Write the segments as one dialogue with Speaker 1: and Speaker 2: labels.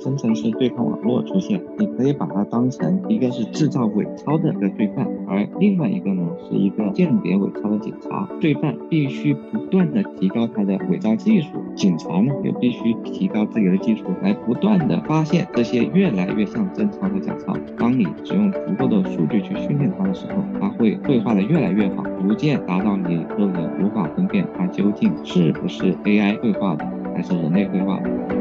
Speaker 1: 生成式对抗网络出现，你可以把它当成一个是制造伪钞的一个罪犯，而另外一个呢是一个鉴别伪钞的警察。罪犯必须不断的提高他的伪造技术，警察呢也必须提高自己的技术，来不断的发现这些越来越像真钞的假钞。当你使用足够的数据去训练它的时候，它会绘画的越来越好，逐渐达到你肉眼无法分辨它究竟是不是 AI 绘画的，还是人类绘画的。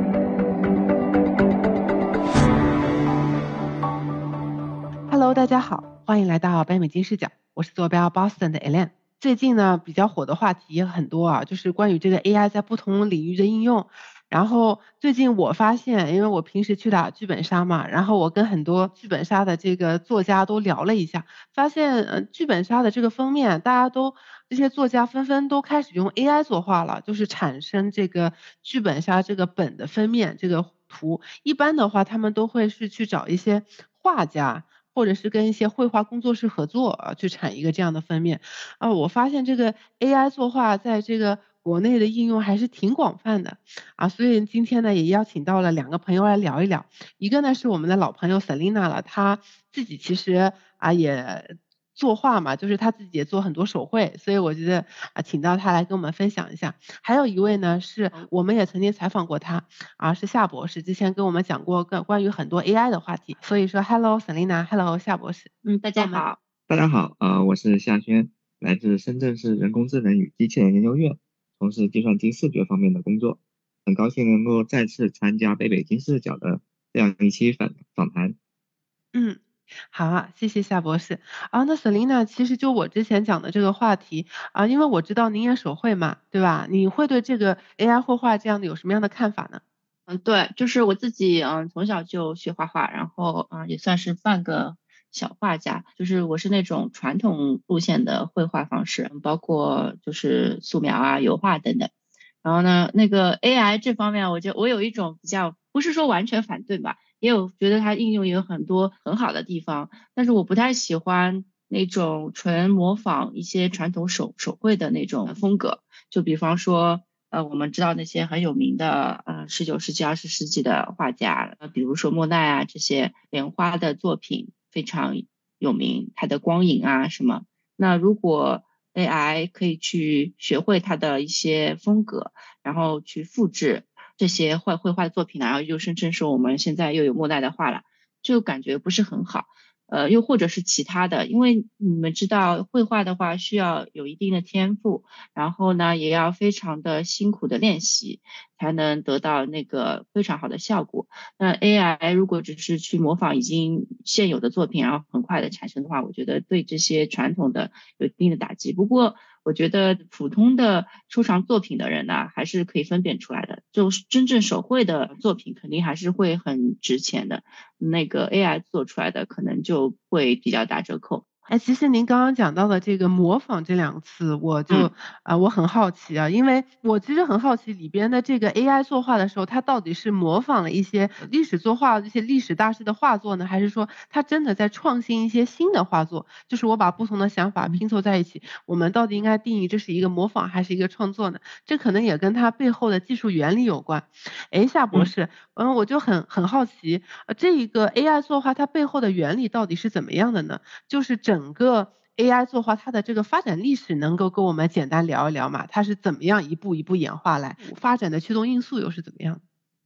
Speaker 2: Hello，大家好，欢迎来到北美金视角，我是坐标 Boston 的 Elaine。最近呢，比较火的话题也很多啊，就是关于这个 AI 在不同领域的应用。然后最近我发现，因为我平时去打剧本杀嘛，然后我跟很多剧本杀的这个作家都聊了一下，发现呃剧本杀的这个封面，大家都这些作家纷纷都开始用 AI 作画了，就是产生这个剧本杀这个本的封面这个图。一般的话，他们都会是去找一些画家。或者是跟一些绘画工作室合作啊，去产一个这样的封面啊，我发现这个 AI 作画在这个国内的应用还是挺广泛的啊，所以今天呢也邀请到了两个朋友来聊一聊，一个呢是我们的老朋友 Selina 了，她自己其实啊也。作画嘛，就是他自己也做很多手绘，所以我觉得啊，请到他来跟我们分享一下。还有一位呢，是我们也曾经采访过他，啊，是夏博士，之前跟我们讲过关关于很多 AI 的话题。所以说，Hello Selina，Hello 夏博士，
Speaker 3: 嗯，大家好，
Speaker 1: 大家好，呃，我是夏轩，来自深圳市人工智能与机器人研究院，从事计算机视觉方面的工作，很高兴能够再次参加北北京视角的这样一期访访谈。
Speaker 2: 嗯。好啊，谢谢夏博士。啊，那 Selina，其实就我之前讲的这个话题啊，因为我知道您也手绘嘛，对吧？你会对这个 AI 绘画这样的有什么样的看法呢？
Speaker 3: 嗯，对，就是我自己，嗯，从小就学画画，然后啊，也算是半个小画家。就是我是那种传统路线的绘画方式，包括就是素描啊、油画等等。然后呢，那个 AI 这方面，我觉我有一种比较，不是说完全反对吧。也有觉得它应用也有很多很好的地方，但是我不太喜欢那种纯模仿一些传统手手绘的那种风格。就比方说，呃，我们知道那些很有名的，呃，十九世纪、二十世纪的画家，呃，比如说莫奈啊，这些莲花的作品非常有名，他的光影啊什么。那如果 AI 可以去学会它的一些风格，然后去复制。这些绘绘画的作品呢，然后又声称说我们现在又有莫奈的画了，就感觉不是很好。呃，又或者是其他的，因为你们知道绘画的话需要有一定的天赋，然后呢也要非常的辛苦的练习，才能得到那个非常好的效果。那 AI 如果只是去模仿已经现有的作品，然后很快的产生的话，我觉得对这些传统的有一定的打击。不过我觉得普通的收藏作品的人呢，还是可以分辨出来的。就是真正手绘的作品，肯定还是会很值钱的。那个 AI 做出来的，可能就会比较打折扣。
Speaker 2: 哎，其实您刚刚讲到的这个“模仿”这两个词，我就啊，我很好奇啊，因为我其实很好奇里边的这个 AI 作画的时候，它到底是模仿了一些历史作画这些历史大师的画作呢，还是说它真的在创新一些新的画作？就是我把不同的想法拼凑在一起，我们到底应该定义这是一个模仿还是一个创作呢？这可能也跟它背后的技术原理有关。哎，夏博士，嗯，我就很很好奇，呃，这一个 AI 作画它背后的原理到底是怎么样的呢？就是整。整个 AI 作画它的这个发展历史，能够跟我们简单聊一聊吗？它是怎么样一步一步演化来？发展的驱动因素又是怎么样？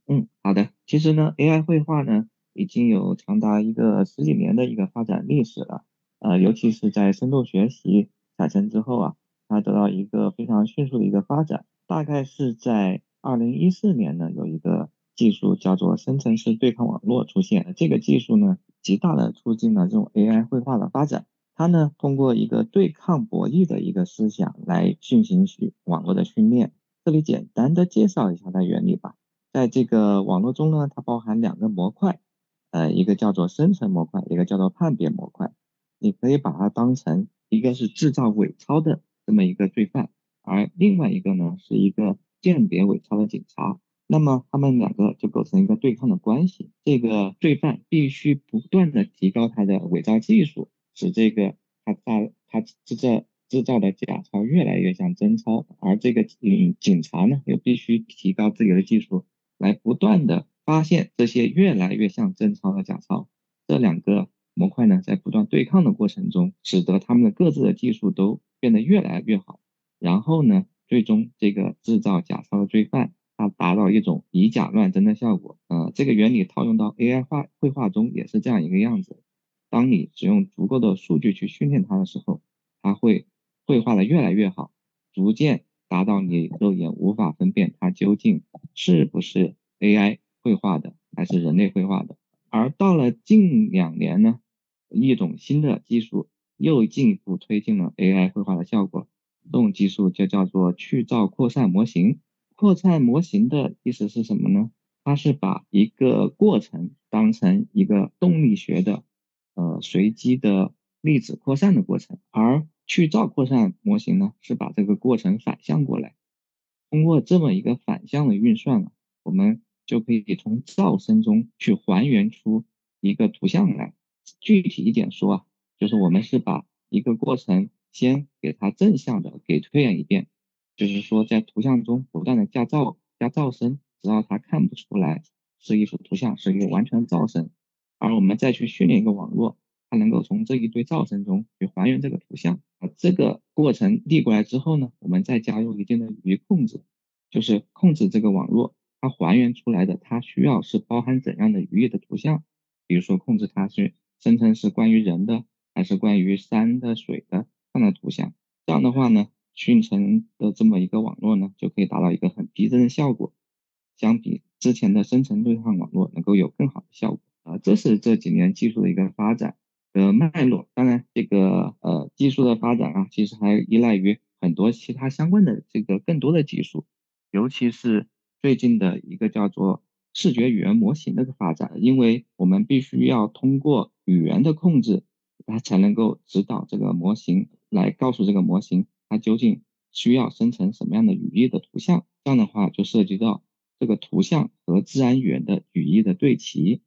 Speaker 1: 嗯，好的。其实呢，AI 绘画呢，已经有长达一个十几年的一个发展历史了。呃，尤其是在深度学习产生之后啊，它得到一个非常迅速的一个发展。大概是在二零一四年呢，有一个技术叫做生成式对抗网络出现。这个技术呢，极大的促进了这种 AI 绘画的发展。它呢，通过一个对抗博弈的一个思想来进行许网络的训练。这里简单的介绍一下它原理吧。在这个网络中呢，它包含两个模块，呃，一个叫做生成模块，一个叫做判别模块。你可以把它当成一个是制造伪钞的这么一个罪犯，而另外一个呢是一个鉴别伪钞的警察。那么他们两个就构成一个对抗的关系。这个罪犯必须不断的提高他的伪造技术。使这个他造他制造制造的假钞越来越像真钞，而这个警警察呢又必须提高自己的技术，来不断的发现这些越来越像真钞的假钞。这两个模块呢，在不断对抗的过程中，使得他们的各自的技术都变得越来越好。然后呢，最终这个制造假钞的罪犯，他达到一种以假乱真的效果。呃，这个原理套用到 AI 画绘画中也是这样一个样子。当你使用足够的数据去训练它的时候，它会绘画的越来越好，逐渐达到你肉眼无法分辨它究竟是不是 AI 绘画的，还是人类绘画的。而到了近两年呢，一种新的技术又进一步推进了 AI 绘画的效果。这种技术就叫做去噪扩散模型。扩散模型的意思是什么呢？它是把一个过程当成一个动力学的呃随机的粒子扩散的过程，而去噪扩散模型呢是把这个过程反向过来。通过这么一个反向的运算啊，我们。就可以从噪声中去还原出一个图像来。具体一点说啊，就是我们是把一个过程先给它正向的给推演一遍，就是说在图像中不断的加噪加噪声，直到它看不出来是一幅图像，是一个完全噪声。而我们再去训练一个网络，它能够从这一堆噪声中去还原这个图像。啊，这个过程递过来之后呢，我们再加入一定的语义控制，就是控制这个网络。它还原出来的，它需要是包含怎样的语义的图像？比如说，控制它是生成是关于人的，还是关于山的、水的这样的图像？这样的话呢，训成的这么一个网络呢，就可以达到一个很逼真的效果，相比之前的生成对抗网络能够有更好的效果啊。这是这几年技术的一个发展的脉络。当然，这个呃技术的发展啊，其实还依赖于很多其他相关的这个更多的技术，尤其是。最近的一个叫做视觉语言模型的发展，因为我们必须要通过语言的控制，它才能够指导这个模型来告诉这个模型它究竟需要生成什么样的语义的图像。这样的话就涉及到这个图像和自然语言的语义的对齐。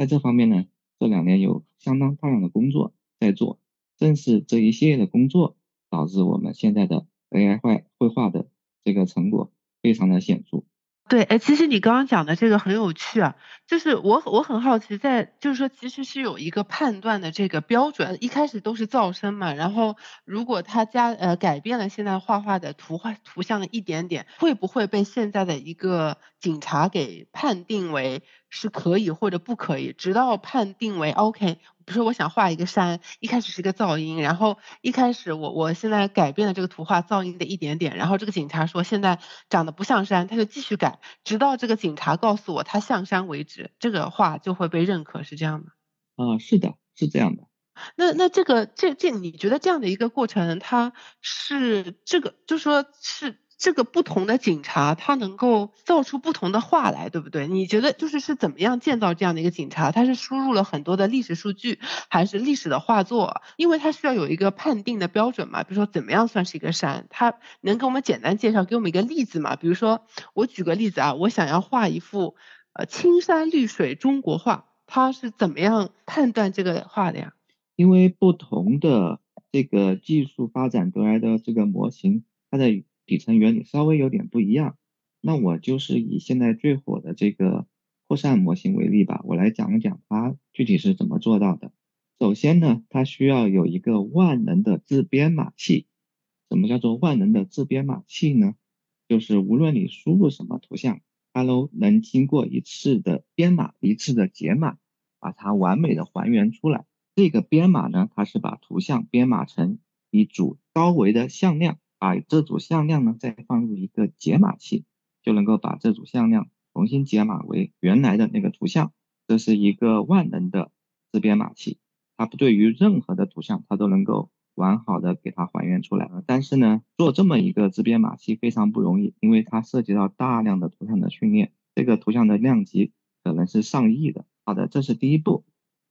Speaker 1: 在这方面呢，这两年有相当大量的工作在做，正是这一系列的工作导致我们现在的 AI 绘绘画的这个成果非常的显著。
Speaker 2: 对，哎，其实你刚刚讲的这个很有趣啊，就是我我很好奇，在就是说其实是有一个判断的这个标准，一开始都是噪声嘛，然后如果他加呃改变了现在画画的图画图像的一点点，会不会被现在的一个警察给判定为？是可以或者不可以，直到判定为 OK。比如说，我想画一个山，一开始是个噪音，然后一开始我我现在改变了这个图画噪音的一点点，然后这个警察说现在长得不像山，他就继续改，直到这个警察告诉我他像山为止，这个画就会被认可，是这样的。
Speaker 1: 啊，是的，是这样的。
Speaker 2: 那那这个这这，你觉得这样的一个过程，它是这个，就说是。这个不同的警察，他能够造出不同的话来，对不对？你觉得就是是怎么样建造这样的一个警察？他是输入了很多的历史数据，还是历史的画作？因为他需要有一个判定的标准嘛。比如说，怎么样算是一个山？他能给我们简单介绍，给我们一个例子嘛？比如说，我举个例子啊，我想要画一幅呃青山绿水中国画，他是怎么样判断这个画的呀？
Speaker 1: 因为不同的这个技术发展得来的这个模型，它的。底层原理稍微有点不一样，那我就是以现在最火的这个扩散模型为例吧，我来讲一讲它具体是怎么做到的。首先呢，它需要有一个万能的自编码器。什么叫做万能的自编码器呢？就是无论你输入什么图像，它都能经过一次的编码、一次的解码，把它完美的还原出来。这个编码呢，它是把图像编码成一组高维的向量。把这组向量呢再放入一个解码器，就能够把这组向量重新解码为原来的那个图像。这是一个万能的自编码器，它不对于任何的图像，它都能够完好的给它还原出来。但是呢，做这么一个自编码器非常不容易，因为它涉及到大量的图像的训练，这个图像的量级可能是上亿的。好的，这是第一步。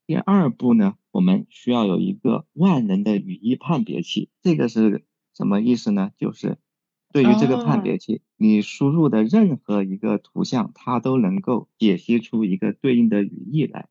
Speaker 1: 第二步呢，我们需要有一个万能的语义判别器，这个是。什么意思呢？就是对于这个判别器，你输入的任何一个图像，它都能够解析出一个对应的语义来。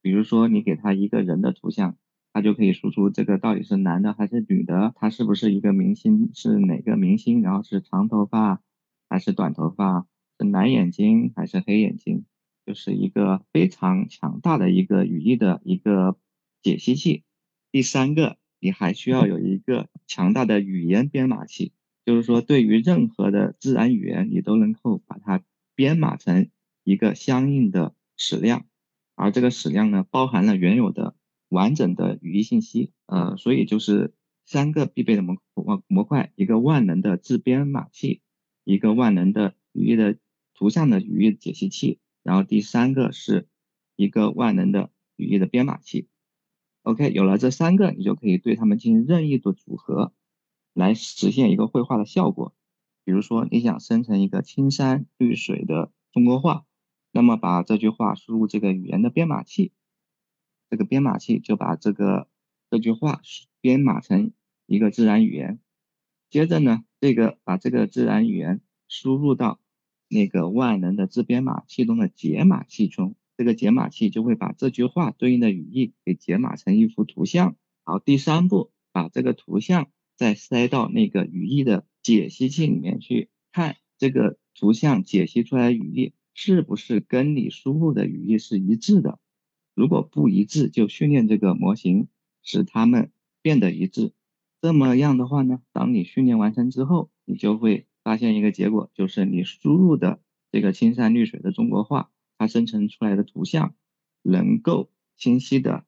Speaker 1: 比如说，你给他一个人的图像，它就可以输出这个到底是男的还是女的，他是不是一个明星，是哪个明星，然后是长头发还是短头发，是蓝眼睛还是黑眼睛，就是一个非常强大的一个语义的一个解析器。第三个，你还需要有一个强大的语言编码器，就是说对于任何的自然语言，你都能够把它编码成一个相应的矢量，而这个矢量呢，包含了原有的完整的语义信息。呃，所以就是三个必备的模模模块：一个万能的自编码器，一个万能的语义的图像的语义解析器，然后第三个是一个万能的语义的编码器。OK，有了这三个，你就可以对它们进行任意的组合，来实现一个绘画的效果。比如说，你想生成一个青山绿水的中国画，那么把这句话输入这个语言的编码器，这个编码器就把这个这句话编码成一个自然语言。接着呢，这个把这个自然语言输入到那个万能的自编码器中的解码器中。这个解码器就会把这句话对应的语义给解码成一幅图像。好，第三步，把这个图像再塞到那个语义的解析器里面去看，这个图像解析出来的语义是不是跟你输入的语义是一致的？如果不一致，就训练这个模型，使它们变得一致。这么样的话呢，当你训练完成之后，你就会发现一个结果，就是你输入的这个青山绿水的中国画。它生成出来的图像能够清晰的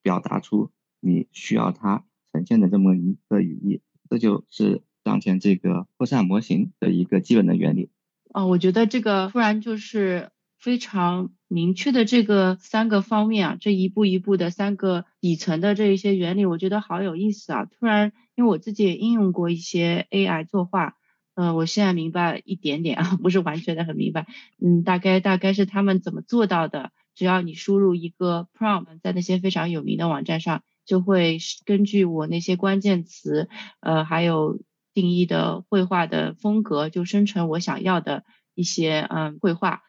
Speaker 1: 表达出你需要它呈现的这么一个语义，这就是当前这个扩散模型的一个基本的原理。
Speaker 3: 哦，我觉得这个突然就是非常明确的这个三个方面啊，这一步一步的三个底层的这一些原理，我觉得好有意思啊。突然，因为我自己也应用过一些 AI 作画。呃，我现在明白一点点啊，不是完全的很明白。嗯，大概大概是他们怎么做到的？只要你输入一个 prompt，在那些非常有名的网站上，就会根据我那些关键词，呃，还有定义的绘画的风格，就生成我想要的一些嗯绘画。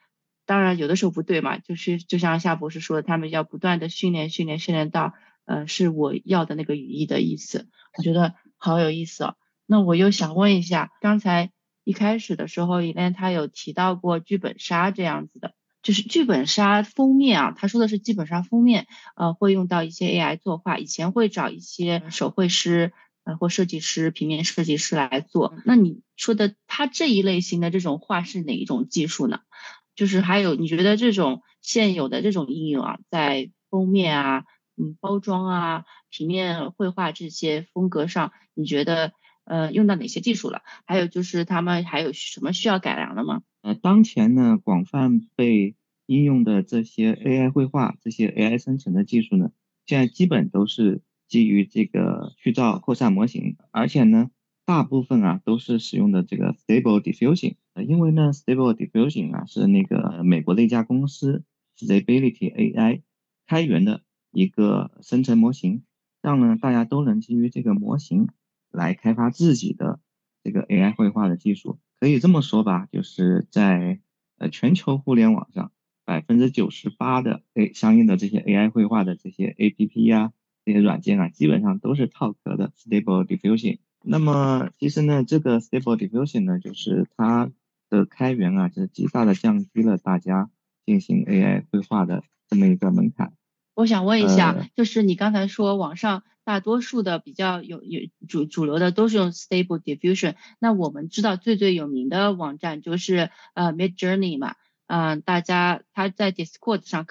Speaker 3: 当然有的时候不对嘛，就是就像夏博士说的，他们要不断的训练训练训练到，呃，是我要的那个语义的意思。我觉得好有意思哦。那我又想问一下，刚才一开始的时候，伊莲他有提到过剧本杀这样子的，就是剧本杀封面啊，他说的是剧本杀封面，呃，会用到一些 AI 作画，以前会找一些手绘师呃或设计师、平面设计师来做。那你说的他这一类型的这种画是哪一种技术呢？就是还有你觉得这种现有的这种应用啊，在封面啊、嗯包装啊、平面绘画这些风格上，你觉得？呃，用到哪些技术了？还有就是他们还有什么需要改良的吗？
Speaker 1: 呃，当前呢，广泛被应用的这些 AI 绘画、这些 AI 生成的技术呢，现在基本都是基于这个去噪扩散模型，而且呢，大部分啊都是使用的这个 Stable Diffusion。呃，因为呢，Stable Diffusion 啊是那个美国的一家公司 Stability AI 开源的一个生成模型，让呢大家都能基于这个模型。来开发自己的这个 AI 绘画的技术，可以这么说吧，就是在呃全球互联网上，百分之九十八的 A 相应的这些 AI 绘画的这些 APP 呀，这些软件啊，基本上都是套壳的 Stable Diffusion。那么其实呢，这个 Stable Diffusion 呢，就是它的开源啊，就是极大的降低了大家进行 AI 绘画的这么一个门槛。
Speaker 3: 我想问一下，就是你刚才说网上大多数的比较有有主主流的都是用 Stable Diffusion，那我们知道最最有名的网站就是呃 Mid Journey 嘛，嗯，大家他在 Discord 上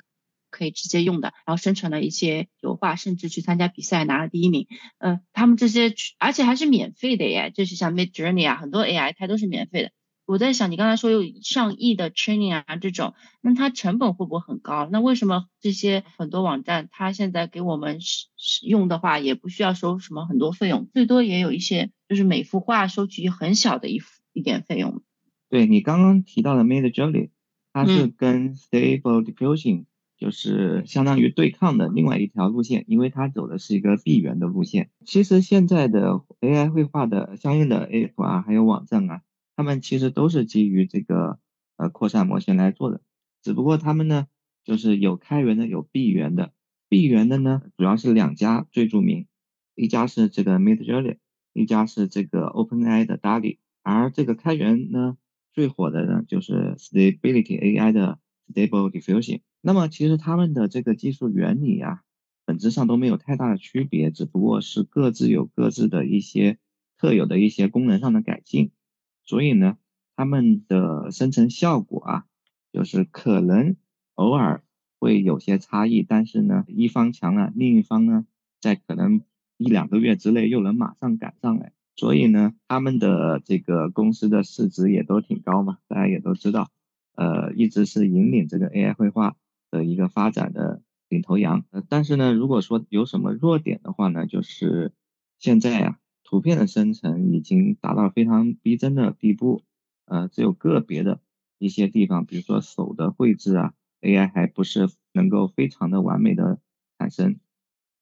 Speaker 3: 可以直接用的，然后生成了一些油画，甚至去参加比赛拿了第一名，嗯，他们这些而且还是免费的耶，就是像 Mid Journey 啊，很多 AI 它都是免费的。我在想，你刚才说有上亿的 training 啊，这种，那它成本会不会很高？那为什么这些很多网站，它现在给我们使使用的话，也不需要收什么很多费用，最多也有一些，就是每幅画收取很小的一幅一点费用。
Speaker 1: 对你刚刚提到的 Mid Journey，它是跟 Stable Diffusion 就是相当于对抗的另外一条路线，因为它走的是一个闭源的路线。其实现在的 AI 绘画的相应的 App 啊，还有网站啊。他们其实都是基于这个呃扩散模型来做的，只不过他们呢就是有开源的，有闭源的。闭源的呢主要是两家最著名，一家是这个 Midjourney，一家是这个 OpenAI 的 DALL-E。而这个开源呢，最火的呢就是 Stability AI 的 Stable Diffusion。那么其实他们的这个技术原理啊，本质上都没有太大的区别，只不过是各自有各自的一些特有的一些功能上的改进。所以呢，他们的生成效果啊，就是可能偶尔会有些差异，但是呢，一方强了，另一方呢，在可能一两个月之内又能马上赶上来。所以呢，他们的这个公司的市值也都挺高嘛，大家也都知道，呃，一直是引领这个 AI 绘画的一个发展的领头羊。呃，但是呢，如果说有什么弱点的话呢，就是现在呀，图片的生成已经达到非常逼真的地步，呃，只有个别的一些地方，比如说手的绘制啊，AI 还不是能够非常的完美的产生。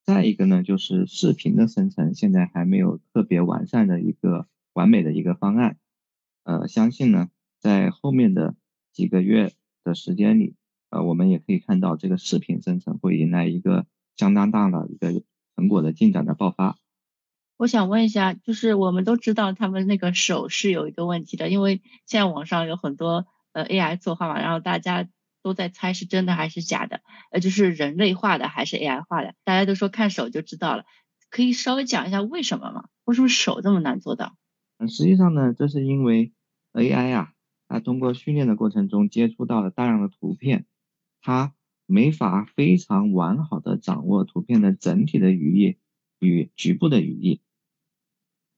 Speaker 1: 再一个呢，就是视频的生成，现在还没有特别完善的一个完美的一个方案。呃，相信呢，在后面的几个月的时间里，呃，我们也可以看到这个视频生成会迎来一个相当大的一个成果的进展的爆发。
Speaker 3: 我想问一下，就是我们都知道他们那个手是有一个问题的，因为现在网上有很多呃 AI 作画嘛，然后大家。都在猜是真的还是假的，呃，就是人类画的还是 AI 画的，大家都说看手就知道了，可以稍微讲一下为什么吗？为什么手这么难做到？
Speaker 1: 嗯，实际上呢，这是因为 AI 啊，它通过训练的过程中接触到了大量的图片，它没法非常完好的掌握图片的整体的语义与局部的语义。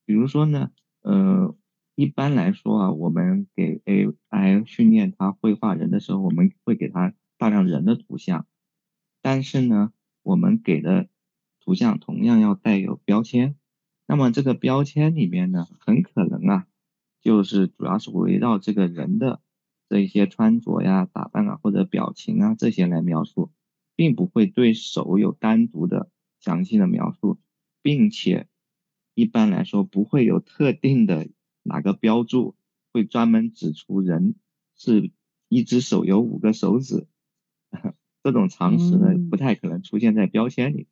Speaker 1: 比如说呢，呃。一般来说啊，我们给 AI 训练它绘画人的时候，我们会给它大量人的图像，但是呢，我们给的图像同样要带有标签。那么这个标签里面呢，很可能啊，就是主要是围绕这个人的这一些穿着呀、打扮啊或者表情啊这些来描述，并不会对手有单独的详细的描述，并且一般来说不会有特定的。哪个标注会专门指出人是一只手有五个手指？这种常识呢，不太可能出现在标签里。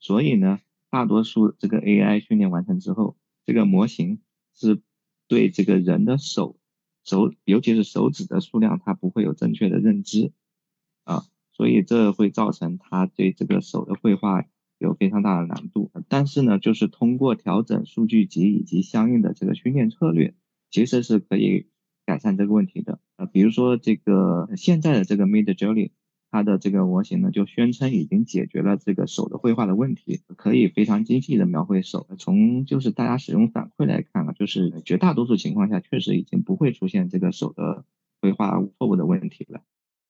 Speaker 1: 所以呢，大多数这个 AI 训练完成之后，这个模型是对这个人的手手，尤其是手指的数量，它不会有正确的认知啊。所以这会造成它对这个手的绘画。有非常大的难度，但是呢，就是通过调整数据集以及相应的这个训练策略，其实是可以改善这个问题的。呃，比如说这个现在的这个 Mid Journey，它的这个模型呢，就宣称已经解决了这个手的绘画的问题，可以非常精细的描绘手。从就是大家使用反馈来看啊，就是绝大多数情况下确实已经不会出现这个手的绘画错误的问题了。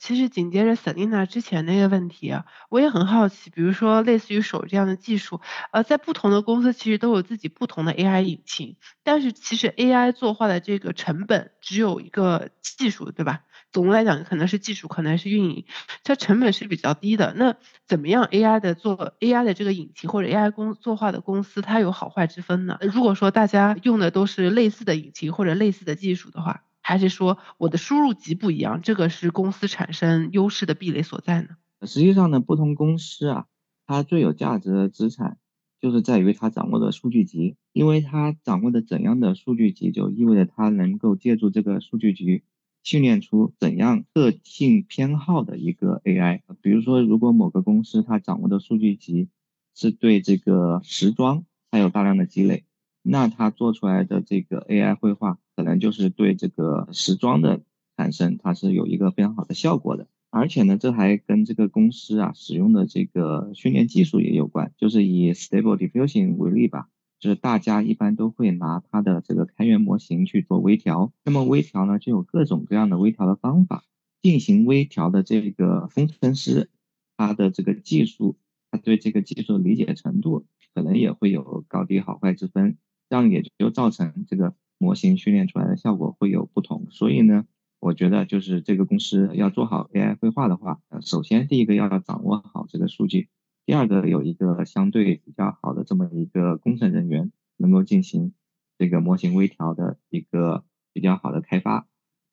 Speaker 2: 其实紧接着 Selina 之前那个问题啊，我也很好奇，比如说类似于手这样的技术，呃，在不同的公司其实都有自己不同的 AI 引擎，但是其实 AI 作画的这个成本只有一个技术，对吧？总的来讲，可能是技术，可能是运营，它成本是比较低的。那怎么样 AI 的做 AI 的这个引擎或者 AI 公作画的公司，它有好坏之分呢？如果说大家用的都是类似的引擎或者类似的技术的话。还是说我的输入集不一样，这个是公司产生优势的壁垒所在呢？
Speaker 1: 实际上呢，不同公司啊，它最有价值的资产就是在于它掌握的数据集，因为它掌握的怎样的数据集，就意味着它能够借助这个数据集训练出怎样特性偏好的一个 AI。比如说，如果某个公司它掌握的数据集是对这个时装它有大量的积累，那它做出来的这个 AI 绘画。可能就是对这个时装的产生，它是有一个非常好的效果的。而且呢，这还跟这个公司啊使用的这个训练技术也有关。就是以 Stable Diffusion 为例吧，就是大家一般都会拿它的这个开源模型去做微调。那么微调呢，就有各种各样的微调的方法。进行微调的这个工程师，他的这个技术，他对这个技术理解程度，可能也会有高低好坏之分。这样也就造成这个。模型训练出来的效果会有不同，所以呢，我觉得就是这个公司要做好 AI 绘画的话，首先第一个要掌握好这个数据，第二个有一个相对比较好的这么一个工程人员，能够进行这个模型微调的一个比较好的开发，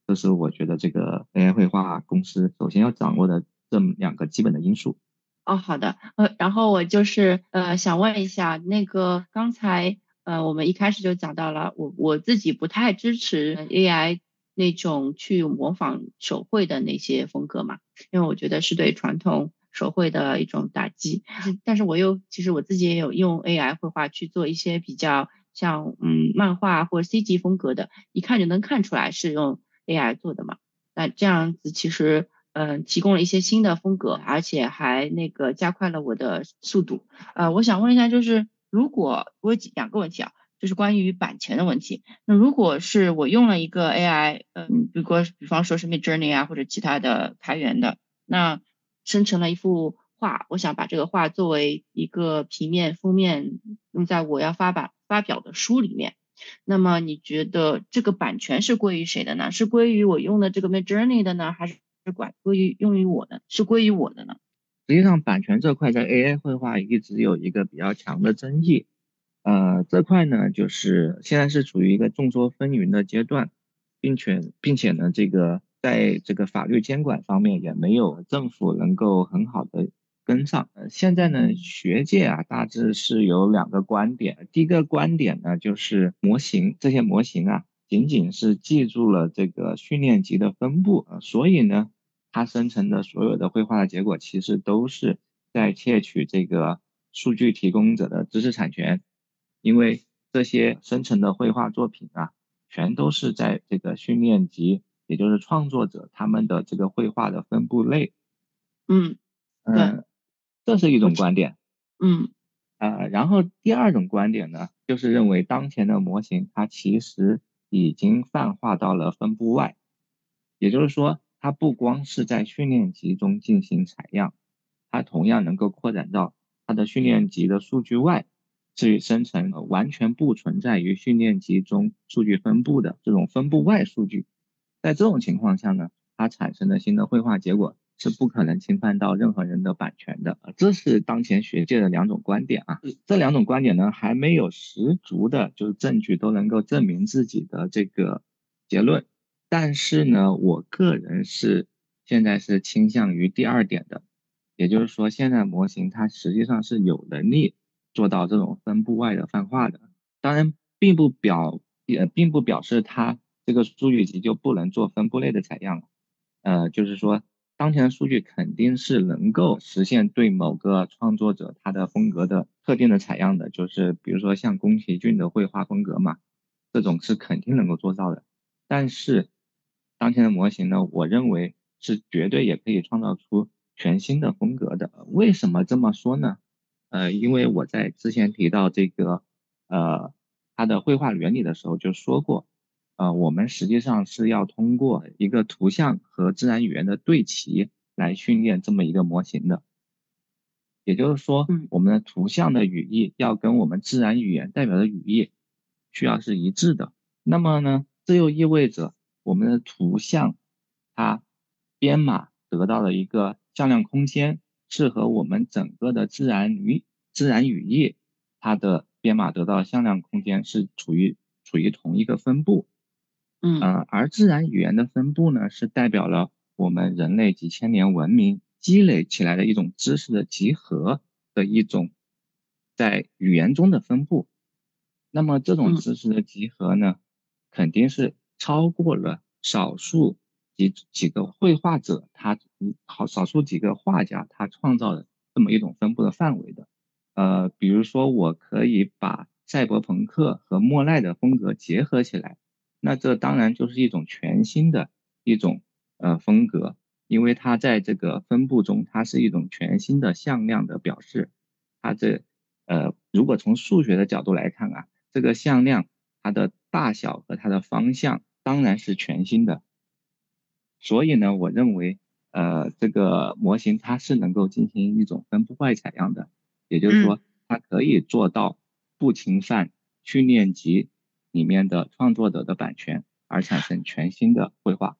Speaker 1: 这是我觉得这个 AI 绘画公司首先要掌握的这么两个基本的因素。
Speaker 3: 哦，好的，呃，然后我就是呃想问一下，那个刚才。呃，我们一开始就讲到了，我我自己不太支持 AI 那种去模仿手绘的那些风格嘛，因为我觉得是对传统手绘的一种打击。但是我又其实我自己也有用 AI 绘画去做一些比较像嗯漫画或者 CG 风格的，一看就能看出来是用 AI 做的嘛。那这样子其实嗯提供了一些新的风格，而且还那个加快了我的速度。呃，我想问一下，就是如果我有几两个问题啊？就是关于版权的问题。那如果是我用了一个 AI，嗯，比如果比方说是 Midjourney 啊或者其他的开源的，那生成了一幅画，我想把这个画作为一个平面封面用在我要发版发表的书里面，那么你觉得这个版权是归于谁的呢？是归于我用的这个 Midjourney 的呢，还是管归于用于我的？是归于我的呢？
Speaker 1: 实际上，版权这块在 AI 绘画一直有一个比较强的争议。呃，这块呢，就是现在是处于一个众说纷纭的阶段，并且并且呢，这个在这个法律监管方面也没有政府能够很好的跟上。呃，现在呢，学界啊大致是有两个观点，第一个观点呢就是模型这些模型啊，仅仅是记住了这个训练集的分布，呃所以呢，它生成的所有的绘画的结果其实都是在窃取这个数据提供者的知识产权。因为这些生成的绘画作品啊，全都是在这个训练集，也就是创作者他们的这个绘画的分布类。
Speaker 3: 嗯，
Speaker 1: 嗯，这是一种观点。
Speaker 3: 嗯，
Speaker 1: 呃，然后第二种观点呢，就是认为当前的模型它其实已经泛化到了分布外，也就是说，它不光是在训练集中进行采样，它同样能够扩展到它的训练集的数据外。去生成完全不存在于训练集中数据分布的这种分布外数据，在这种情况下呢，它产生的新的绘画结果是不可能侵犯到任何人的版权的。这是当前学界的两种观点啊，这两种观点呢还没有十足的就是证据都能够证明自己的这个结论，但是呢，我个人是现在是倾向于第二点的，也就是说，现在模型它实际上是有能力。做到这种分布外的泛化的，当然并不表也并不表示它这个数据集就不能做分布类的采样了。呃，就是说当前的数据肯定是能够实现对某个创作者他的风格的特定的采样的，就是比如说像宫崎骏的绘画风格嘛，这种是肯定能够做到的。但是当前的模型呢，我认为是绝对也可以创造出全新的风格的。为什么这么说呢？呃，因为我在之前提到这个呃它的绘画原理的时候就说过，呃，我们实际上是要通过一个图像和自然语言的对齐来训练这么一个模型的，也就是说，我们的图像的语义要跟我们自然语言代表的语义需要是一致的。那么呢，这又意味着我们的图像它编码得到了一个向量空间。是和我们整个的自然语自然语义，它的编码得到向量空间是处于处于同一个分布，
Speaker 3: 嗯，
Speaker 1: 而自然语言的分布呢，是代表了我们人类几千年文明积累起来的一种知识的集合的一种在语言中的分布。那么这种知识的集合呢，肯定是超过了少数。几几个绘画者，他好少数几个画家，他创造的这么一种分布的范围的，呃，比如说我可以把赛博朋克和莫奈的风格结合起来，那这当然就是一种全新的一种呃风格，因为它在这个分布中，它是一种全新的向量的表示，它这呃如果从数学的角度来看啊，这个向量它的大小和它的方向当然是全新的。所以呢，我认为，呃，这个模型它是能够进行一种分布外采样的，也就是说，它可以做到不侵犯训练集里面的创作者的版权，而产生全新的绘画。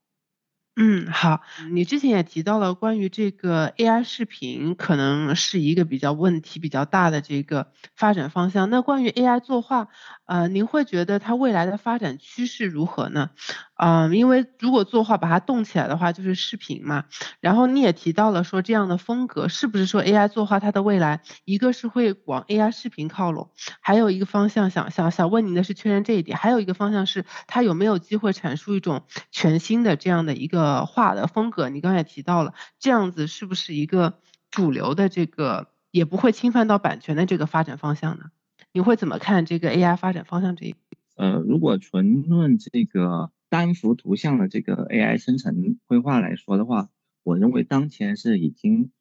Speaker 2: 嗯，好，你之前也提到了关于这个 AI 视频可能是一个比较问题比较大的这个发展方向。那关于 AI 作画，呃，您会觉得它未来的发展趋势如何呢？嗯，因为如果作画把它动起来的话，就是视频嘛。然后你也提到了说这样的风格是不是说 AI 作画它的未来，一个是会往 AI 视频靠拢，还有一个方向想想想问您的是确认这一点，还有一个方向是它有没有机会阐述一种全新的这样的一个画的风格？你刚才也提到了，这样子是不是一个主流的这个也不会侵犯到版权的这个发展方向呢？你会怎么看这个 AI 发展方向这一？
Speaker 1: 呃，如果纯论这个。单幅图像的这个 AI 生成绘画来说的话，我认为当前是已经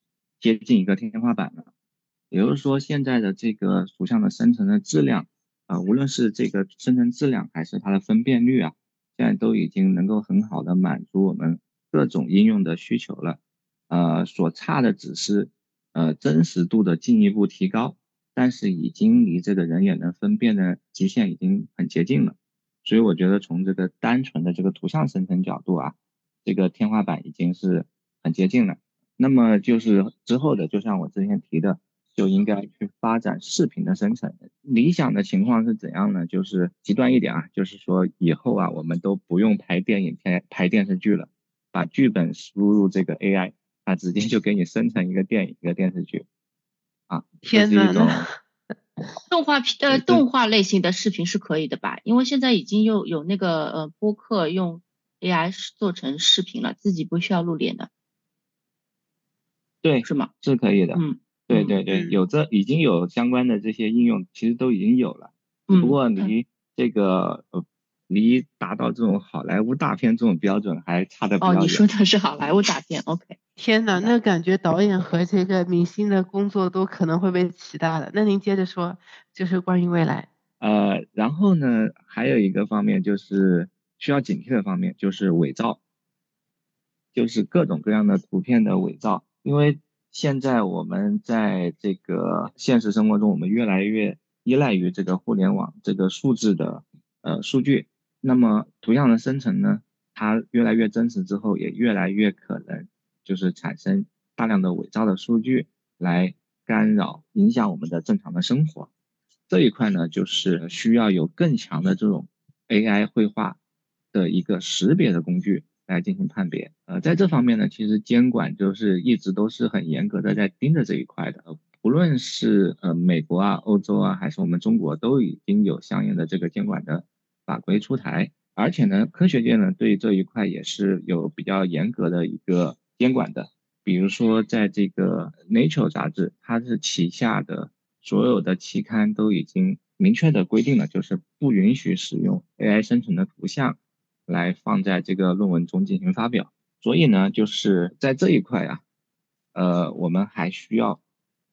Speaker 1: 接近一个天花板了。也就是说，现在的这个图像的生成的质量，啊，无论是这个生成质量还是它的分辨率啊，现在都已经能够很好的满足我们各种应用的需求了。呃，所差的只是呃真实度的进一步提高，但是已经离这个人眼能分辨的极限已经很接近了。所以我觉得从这个单纯的这个图像生成角度啊，这个天花板已经是很接近了。那么就是之后的，就像我之前提的，就应该去发展视频的生成。理想的情况是怎样呢？就是极端一点啊，就是说以后啊，我们都不用拍电影、拍拍电视剧了，把剧本输入这个 AI，它直接就给你生成一个电影、一个电视剧。啊，
Speaker 2: 天
Speaker 1: 呐！
Speaker 3: 动画片呃，动画类型的视频是可以的吧？因为现在已经有有那个呃播客用 AI 做成视频了，自己不需要露脸的。
Speaker 1: 对，
Speaker 3: 是吗？
Speaker 1: 是可以的。
Speaker 3: 嗯，
Speaker 1: 对对对，有这已经有相关的这些应用，其实都已经有了。只。不过离这个呃。离达到这种好莱坞大片这种标准还差得比较
Speaker 3: 远。哦，你说的是好莱坞大片，OK。
Speaker 2: 天呐，那感觉导演和这个明星的工作都可能会被取代了。那您接着说，就是关于未来。
Speaker 1: 呃，然后呢，还有一个方面就是需要警惕的方面，就是伪造，就是各种各样的图片的伪造。因为现在我们在这个现实生活中，我们越来越依赖于这个互联网这个数字的呃数据。那么图像的生成呢，它越来越真实之后，也越来越可能就是产生大量的伪造的数据来干扰、影响我们的正常的生活。这一块呢，就是需要有更强的这种 AI 绘画的一个识别的工具来进行判别。呃，在这方面呢，其实监管就是一直都是很严格的在盯着这一块的。不论是呃美国啊、欧洲啊，还是我们中国，都已经有相应的这个监管的。法规出台，而且呢，科学界呢对这一块也是有比较严格的一个监管的。比如说，在这个 Nature 杂志，它是旗下的所有的期刊都已经明确的规定了，就是不允许使用 AI 生成的图像来放在这个论文中进行发表。所以呢，就是在这一块啊，呃，我们还需要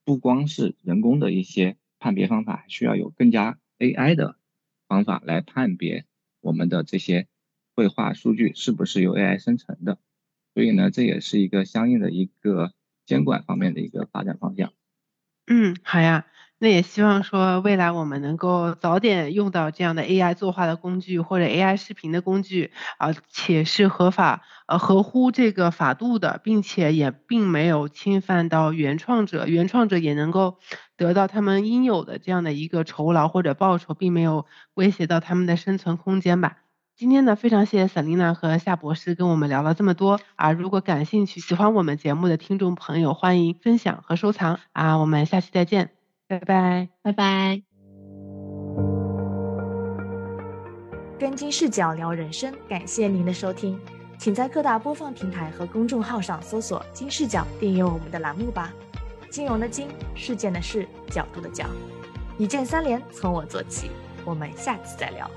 Speaker 1: 不光是人工的一些判别方法，还需要有更加 AI 的。方法来判别我们的这些绘画数据是不是由 AI 生成的，所以呢，这也是一个相应的一个监管方面的一个发展方向。
Speaker 2: 嗯，好呀。那也希望说未来我们能够早点用到这样的 AI 作画的工具或者 AI 视频的工具啊，且是合法呃合乎这个法度的，并且也并没有侵犯到原创者，原创者也能够得到他们应有的这样的一个酬劳或者报酬，并没有威胁到他们的生存空间吧。今天呢，非常谢谢 Selina 和夏博士跟我们聊了这么多啊！如果感兴趣、喜欢我们节目的听众朋友，欢迎分享和收藏啊！我们下期再见。拜拜，
Speaker 3: 拜拜。
Speaker 4: 跟金视角聊人生，感谢您的收听，请在各大播放平台和公众号上搜索“金视角”，订阅我们的栏目吧。金融的金，事件的事，角度的角，一键三连，从我做起。我们下期再聊。